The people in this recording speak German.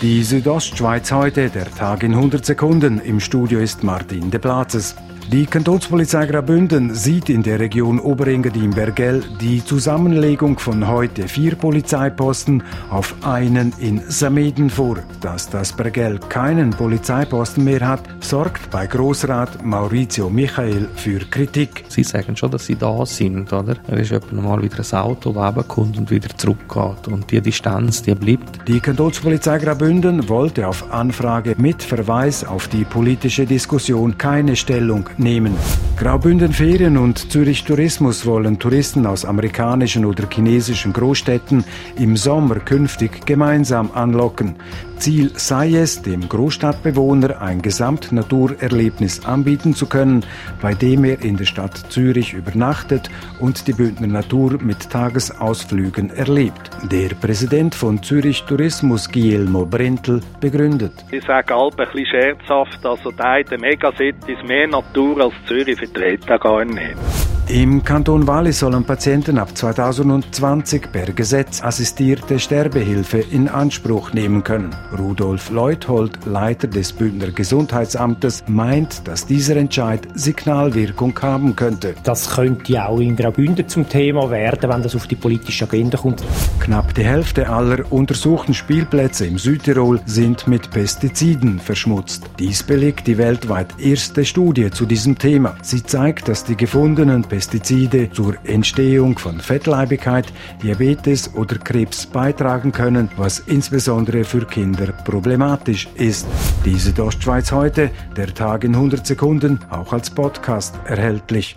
Die Südostschweiz heute, der Tag in 100 Sekunden. Im Studio ist Martin de Platzes. Die Kantonspolizei Graubünden sieht in der Region Oberengadin-Bergell die Zusammenlegung von heute vier Polizeiposten auf einen in Sameden vor. Dass das Bergell keinen Polizeiposten mehr hat, sorgt bei Grossrat Maurizio Michael für Kritik. Sie sagen schon, dass sie da sind, oder? Er ist etwa mal wieder ein Auto, das kommt und wieder zurückgeht. Und die Distanz, die bleibt. Die Kantonspolizei Graubünden wollte auf Anfrage mit Verweis auf die politische Diskussion keine Stellung nehmen. Graubünden Ferien und Zürich Tourismus wollen Touristen aus amerikanischen oder chinesischen Großstädten im Sommer künftig gemeinsam anlocken. Ziel sei es, dem Großstadtbewohner ein Gesamtnaturerlebnis anbieten zu können, bei dem er in der Stadt Zürich übernachtet und die Bündner Natur mit Tagesausflügen erlebt. Der Präsident von Zürich Tourismus, Guillermo Brentel, begründet. Ich sage halb ein bisschen scherzhaft, also der Megacities mehr Natur als Zürich vertreten gar nicht. Im Kanton Wallis sollen Patienten ab 2020 per Gesetz assistierte Sterbehilfe in Anspruch nehmen können. Rudolf Leuthold, Leiter des Bündner Gesundheitsamtes, meint, dass dieser Entscheid Signalwirkung haben könnte. Das könnte auch in Graubünden zum Thema werden, wenn das auf die politische Agenda kommt. Knapp die Hälfte aller untersuchten Spielplätze im Südtirol sind mit Pestiziden verschmutzt. Dies belegt die weltweit erste Studie zu diesem Thema. Sie zeigt, dass die gefundenen Pestizide Pestizide zur Entstehung von Fettleibigkeit, Diabetes oder Krebs beitragen können, was insbesondere für Kinder problematisch ist. Diese Ostschweiz heute, der Tag in 100 Sekunden, auch als Podcast erhältlich.